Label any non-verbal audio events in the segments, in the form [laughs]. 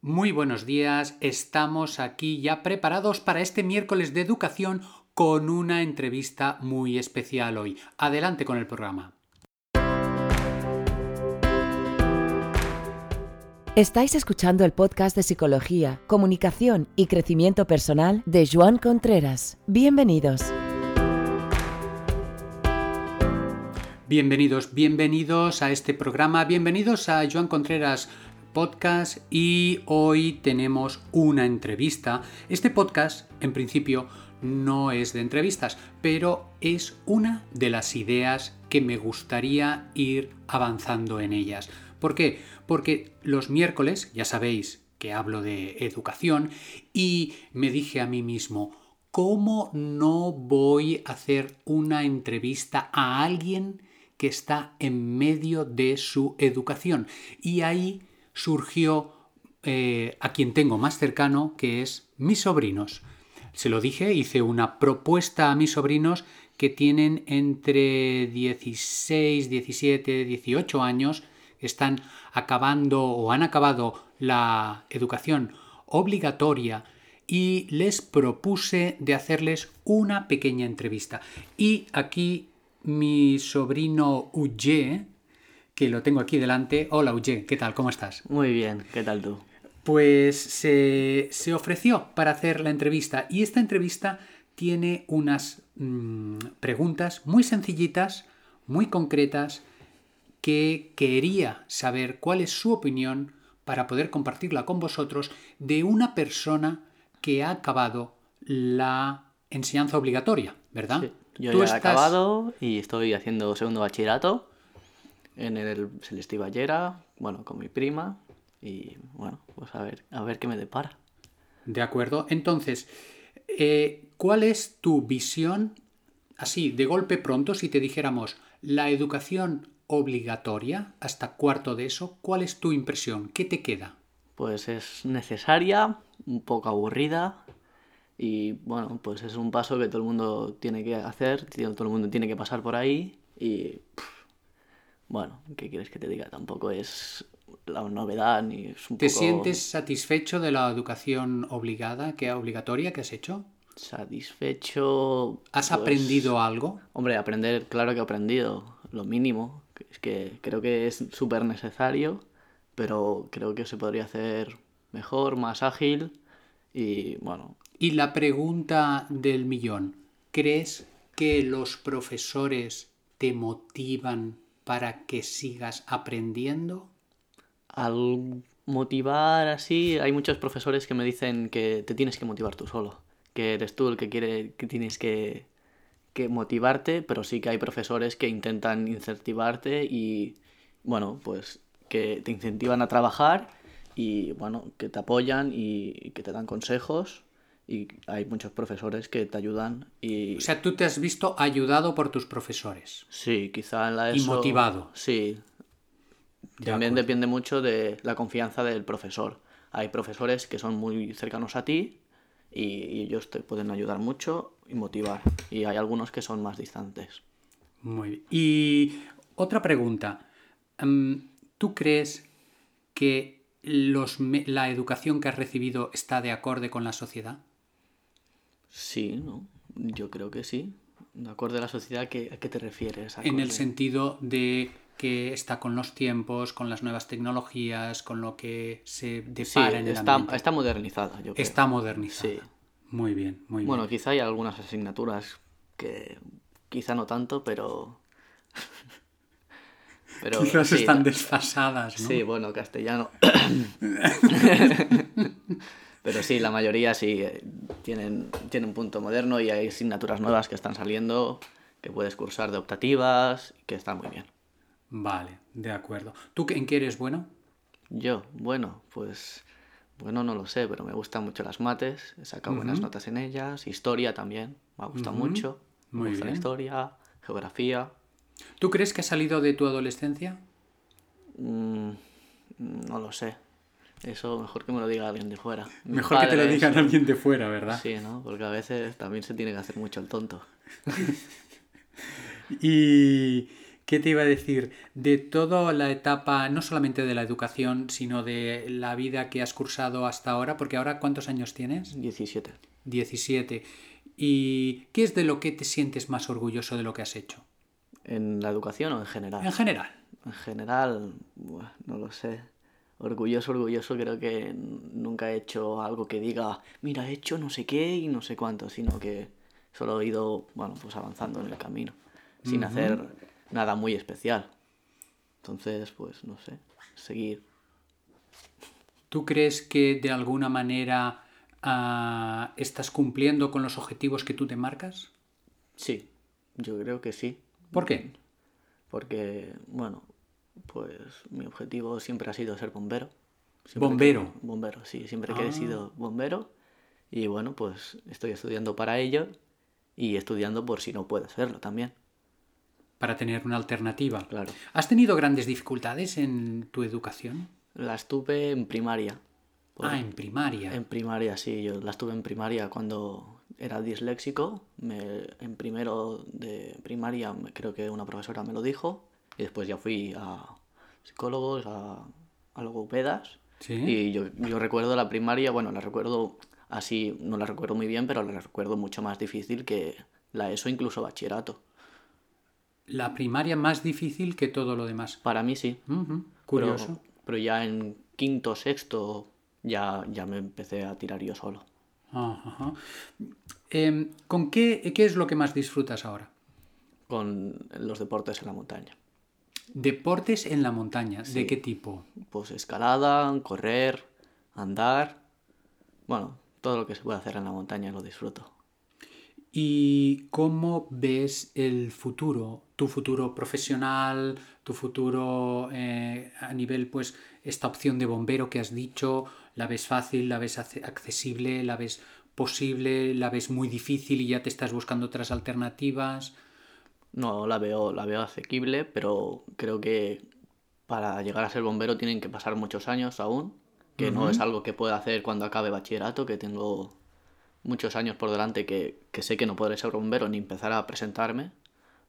Muy buenos días, estamos aquí ya preparados para este miércoles de educación con una entrevista muy especial hoy. Adelante con el programa. Estáis escuchando el podcast de Psicología, Comunicación y Crecimiento Personal de Joan Contreras. Bienvenidos. Bienvenidos, bienvenidos a este programa, bienvenidos a Joan Contreras Podcast y hoy tenemos una entrevista. Este podcast, en principio, no es de entrevistas, pero es una de las ideas que me gustaría ir avanzando en ellas. ¿Por qué? Porque los miércoles, ya sabéis que hablo de educación, y me dije a mí mismo, ¿cómo no voy a hacer una entrevista a alguien que está en medio de su educación. Y ahí surgió eh, a quien tengo más cercano, que es mis sobrinos. Se lo dije, hice una propuesta a mis sobrinos que tienen entre 16, 17, 18 años, están acabando o han acabado la educación obligatoria y les propuse de hacerles una pequeña entrevista. Y aquí mi sobrino Uye, que lo tengo aquí delante. Hola Uye, ¿qué tal? ¿Cómo estás? Muy bien, ¿qué tal tú? Pues se, ofreció para hacer la entrevista y esta entrevista tiene unas mm, preguntas muy sencillitas, muy concretas, que quería saber cuál es su opinión para poder compartirla con vosotros de una persona que ha acabado la enseñanza obligatoria, ¿verdad? Yo ya he acabado y estoy haciendo segundo bachillerato en el Celestí Ballera, bueno, con mi prima y bueno, pues a ver, a ver qué me depara. De acuerdo. Entonces, eh, ¿cuál es tu visión, así, de golpe pronto, si te dijéramos la educación obligatoria hasta cuarto de eso, ¿cuál es tu impresión? ¿Qué te queda? Pues es necesaria, un poco aburrida, y bueno, pues es un paso que todo el mundo tiene que hacer, todo el mundo tiene que pasar por ahí y bueno, ¿qué quieres que te diga? Tampoco es la novedad ni es un ¿Te sientes satisfecho de la educación obligada, que obligatoria que has hecho? Satisfecho. ¿Has pues, aprendido algo? Hombre, aprender, claro que he aprendido, lo mínimo. Es que creo que es súper necesario, pero creo que se podría hacer mejor, más ágil y bueno, y la pregunta del millón, ¿crees que los profesores te motivan para que sigas aprendiendo? Al motivar así, hay muchos profesores que me dicen que te tienes que motivar tú solo, que eres tú el que quiere que tienes que, que motivarte, pero sí que hay profesores que intentan incentivarte y bueno, pues que te incentivan a trabajar y bueno, que te apoyan y que te dan consejos y hay muchos profesores que te ayudan y... O sea, tú te has visto ayudado por tus profesores. Sí, quizá en la ESO... Y motivado. Sí. También depende mucho de la confianza del profesor. Hay profesores que son muy cercanos a ti y, ellos te pueden ayudar mucho y motivar. Y hay algunos que son más distantes. Muy bien. Y otra pregunta. Em, ¿Tú crees que los, la educación que has recibido está de acorde con la sociedad? Sí, ¿no? Yo creo que sí. De acuerdo a la sociedad, ¿a qué, te refieres? En el sentido de que está con los tiempos, con las nuevas tecnologías, con lo que se depara en el está, está modernizada, yo creo. Está modernizada. Sí. Muy bien, muy bien. Bueno, quizá hay algunas asignaturas que quizá no tanto, pero... [laughs] pero Quizás están desfasadas, ¿no? Sí, bueno, castellano. [laughs] [laughs] Pero sí, la mayoría sí eh, tienen, tienen un punto moderno y hay asignaturas nuevas que están saliendo que puedes cursar de optativas que están muy bien. Vale, de acuerdo. ¿Tú en qué eres bueno? Yo, bueno, pues bueno, no lo sé, pero me gustan mucho las mates, he sacado buenas notas en ellas, historia también, me ha gustado mucho, me gusta la historia, geografía. ¿Tú crees que ha salido de tu adolescencia? Mm, no lo sé. Eso mejor que me lo diga alguien de fuera. mejor que te lo digan alguien de fuera, ¿verdad? Sí, ¿no? Porque a veces también se tiene que hacer mucho el tonto. [laughs] ¿Y ¿Qué te iba a decir? De toda la etapa, no solamente de la educación, sino de la vida que has cursado hasta ahora, porque ahora ¿cuántos años tienes? 17. 17. ¿Y qué es de lo que te sientes más orgulloso de lo que has hecho? ¿En la educación o en general? En general. En general, buah, no lo sé. Orgulloso, orgulloso, creo que nunca he hecho algo que diga, mira, he hecho no sé qué y no sé cuánto, sino que solo he ido, bueno, pues avanzando en el camino, sin hacer nada muy especial. Entonces, pues no sé, seguir. ¿Tú crees que de alguna manera ah, estás cumpliendo con los objetivos que tú te marcas? Sí, yo creo que sí. ¿Por qué? Porque, bueno, pues mi objetivo siempre ha sido ser bombero. Siempre Bombero. que- bombero, sí, siempre que Ah. he sido bombero. Y bueno, pues estoy estudiando para ello y estudiando por si no puedo hacerlo también. Para tener una alternativa. Claro. ¿Has tenido grandes dificultades en tu educación? Las tuve en primaria. Ah, en primaria. En primaria, sí, yo las tuve en primaria cuando era disléxico. Me, en primero de primaria creo que una profesora me lo dijo. Y después ya fui a psicólogos, a, a logopedas. Sí. Y yo, yo recuerdo la primaria, bueno, la recuerdo así, no la recuerdo muy bien, pero la recuerdo mucho más difícil que la ESO, incluso bachillerato. La primaria más difícil que todo lo demás. Para mí sí. Curioso. pero ya en quinto, sexto, ya, ya me empecé a tirar yo solo. Ajá, ajá. Em, ¿Con qué, qué es lo que más disfrutas ahora? con los deportes en la montaña. Deportes en la montaña. ¿De qué tipo? Pues escalada, correr, andar. Bueno, todo lo que se puede hacer en la montaña lo disfruto. ¿Y cómo ves el futuro? Tu futuro profesional, tu futuro eh, a nivel, pues, esta opción de bombero que has dicho, ¿la ves fácil, la ves accesible, la ves posible, la ves muy difícil y ya te estás buscando otras alternativas? No la veo, la veo asequible, pero creo que para llegar a ser bombero tienen que pasar muchos años aún, que no es algo que pueda hacer cuando acabe bachillerato, que tengo muchos años por delante que, que sé que no podré ser bombero ni empezar a presentarme,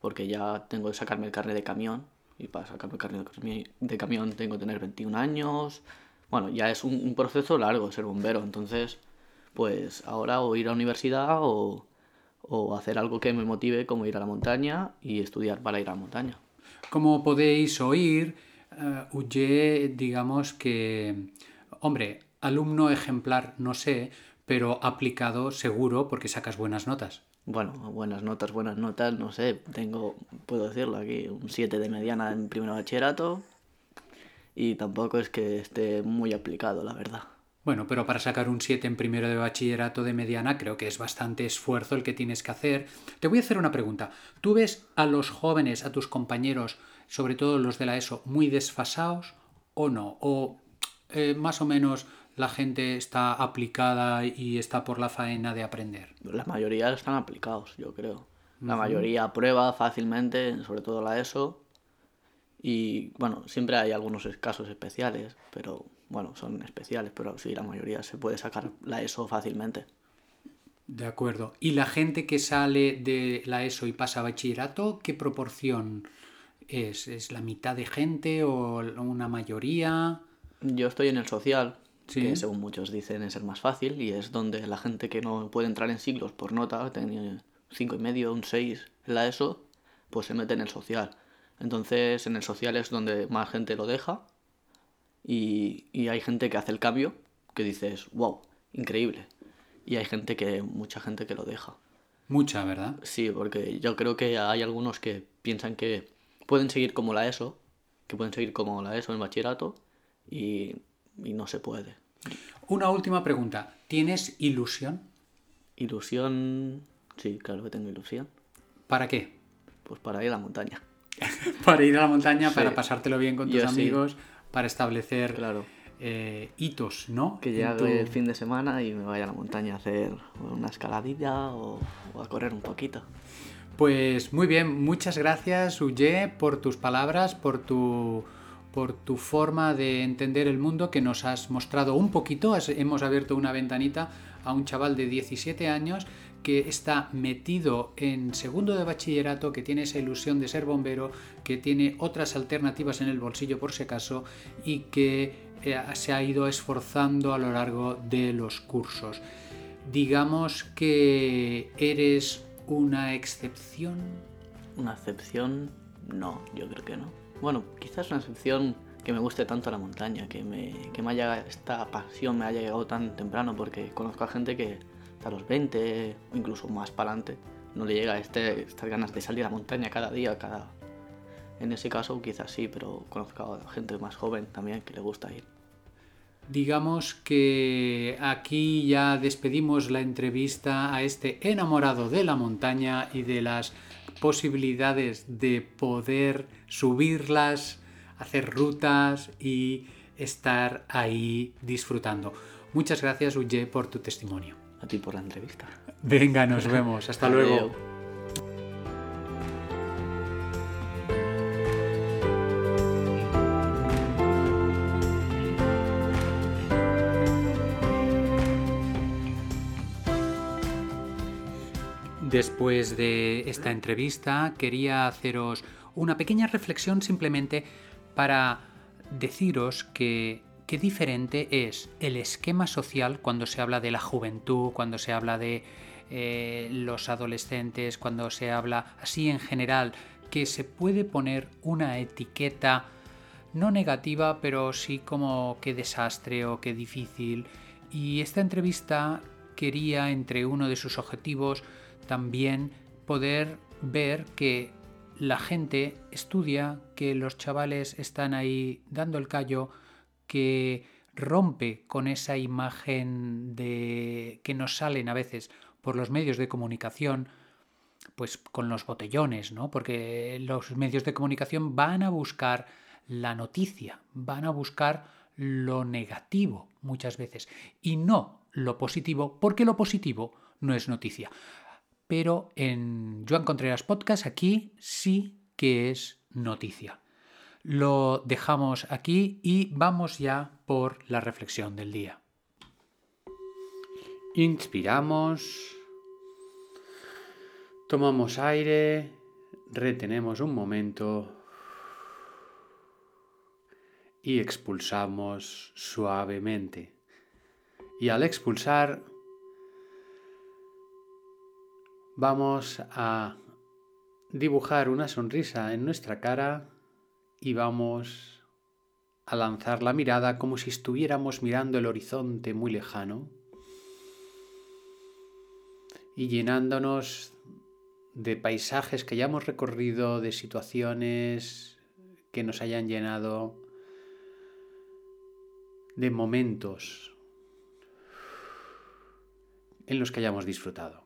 porque ya tengo que sacarme el carnet de camión, y para sacarme el carnet de cami- de camión tengo que tener 21 años. Bueno, ya es un, un proceso largo ser bombero, entonces, pues ahora o ir a la universidad o, o hacer algo que me motive como ir a la montaña y estudiar para ir a la montaña. Como podéis oír, eh, Uye, digamos que, hombre, alumno ejemplar no sé, pero aplicado seguro porque sacas buenas notas. Bueno, buenas notas, buenas notas, no sé, tengo, puedo decirlo aquí, un 7 de mediana en primer bachillerato y tampoco es que esté muy aplicado, la verdad. Bueno, pero para sacar un 7 en primero de bachillerato de mediana creo que es bastante esfuerzo el que tienes que hacer. Te voy a hacer una pregunta. ¿Tú ves a los jóvenes, a tus compañeros, sobre todo los de la ESO, muy desfasados o no? ¿O eh, más o menos la gente está aplicada y está por la faena de aprender? La mayoría están aplicados, yo creo. La mayoría aprueba fácilmente, sobre todo la ESO. Y bueno, siempre hay algunos casos especiales, pero bueno, son especiales, pero sí, la mayoría se puede sacar la ESO fácilmente. De acuerdo. ¿Y la gente que sale de la ESO y pasa a bachillerato, qué proporción es? ¿Es la mitad de gente o una mayoría? Yo estoy en el social, Sí. que según muchos dicen es el más fácil, y es donde la gente que no puede entrar en siglos por nota, tiene cinco y medio, un 6 en la ESO, pues se mete en el social. Entonces en el social es donde más gente lo deja y, y hay gente que hace el cambio, que dices, wow, increíble. Y hay gente que, mucha gente que lo deja. Mucha, ¿verdad? Sí, porque yo creo que hay algunos que piensan que pueden seguir como la ESO, que pueden seguir como la ESO en bachillerato y, y no se puede. Una última pregunta. ¿Tienes ilusión? Ilusión, sí, claro que tengo ilusión. ¿Para qué? Pues para ir a la montaña. [laughs] Para ir a la montaña, Sí. para pasártelo bien con tus Yo sí. amigos, para establecer Claro. eh, hitos, ¿no? Que llegue tu- el fin de semana y me vaya a la montaña a hacer una escaladilla o, o a correr un poquito. Pues muy bien, muchas gracias Uye por tus palabras, por tu, por tu forma de entender el mundo que nos has mostrado un poquito. Hemos abierto una ventanita a un chaval de 17 años que está metido en segundo de bachillerato, que tiene esa ilusión de ser bombero, que tiene otras alternativas en el bolsillo por si acaso y que eh, se ha ido esforzando a lo largo de los cursos. Digamos que eres una excepción. Una excepción, no, yo creo que no. Bueno, quizás una excepción que me guste tanto la montaña, que me, que me haya, esta pasión me haya llegado tan temprano, porque conozco a gente que a los 20 o incluso más para adelante no le llega este, estas ganas de salir a la montaña cada día, cada... En ese caso quizás sí, pero conozco a gente más joven también que le gusta ir. Digamos que aquí ya despedimos la entrevista a este enamorado de la montaña y de las posibilidades de poder subirlas, hacer rutas y estar ahí disfrutando. Muchas gracias, Uye, por tu testimonio. A ti por la entrevista. Venga, nos vemos. [laughs] Hasta luego. Después de esta entrevista quería haceros una pequeña reflexión simplemente para deciros que qué diferente es el esquema social cuando se habla de la juventud, cuando se habla de eh, los adolescentes, cuando se habla así en general, que se puede poner una etiqueta no negativa, pero sí como qué desastre o qué difícil. Y esta entrevista quería, entre uno de sus objetivos, también poder ver que la gente estudia, que los chavales están ahí dando el callo, que rompe con esa imagen de que nos salen a veces por los medios de comunicación, pues con los botellones, ¿no? Porque los medios de comunicación van a buscar la noticia, van a buscar lo negativo muchas veces y no lo positivo, porque lo positivo no es noticia pero en Joan Contreras Podcast aquí sí que es noticia. Lo dejamos aquí y vamos ya por la reflexión del día. Inspiramos, tomamos aire, retenemos un momento y expulsamos suavemente. Y al expulsar Vamos a dibujar una sonrisa en nuestra cara y vamos a lanzar la mirada como si estuviéramos mirando el horizonte muy lejano y llenándonos de paisajes que hayamos recorrido, de situaciones que nos hayan llenado, de momentos en los que hayamos disfrutado.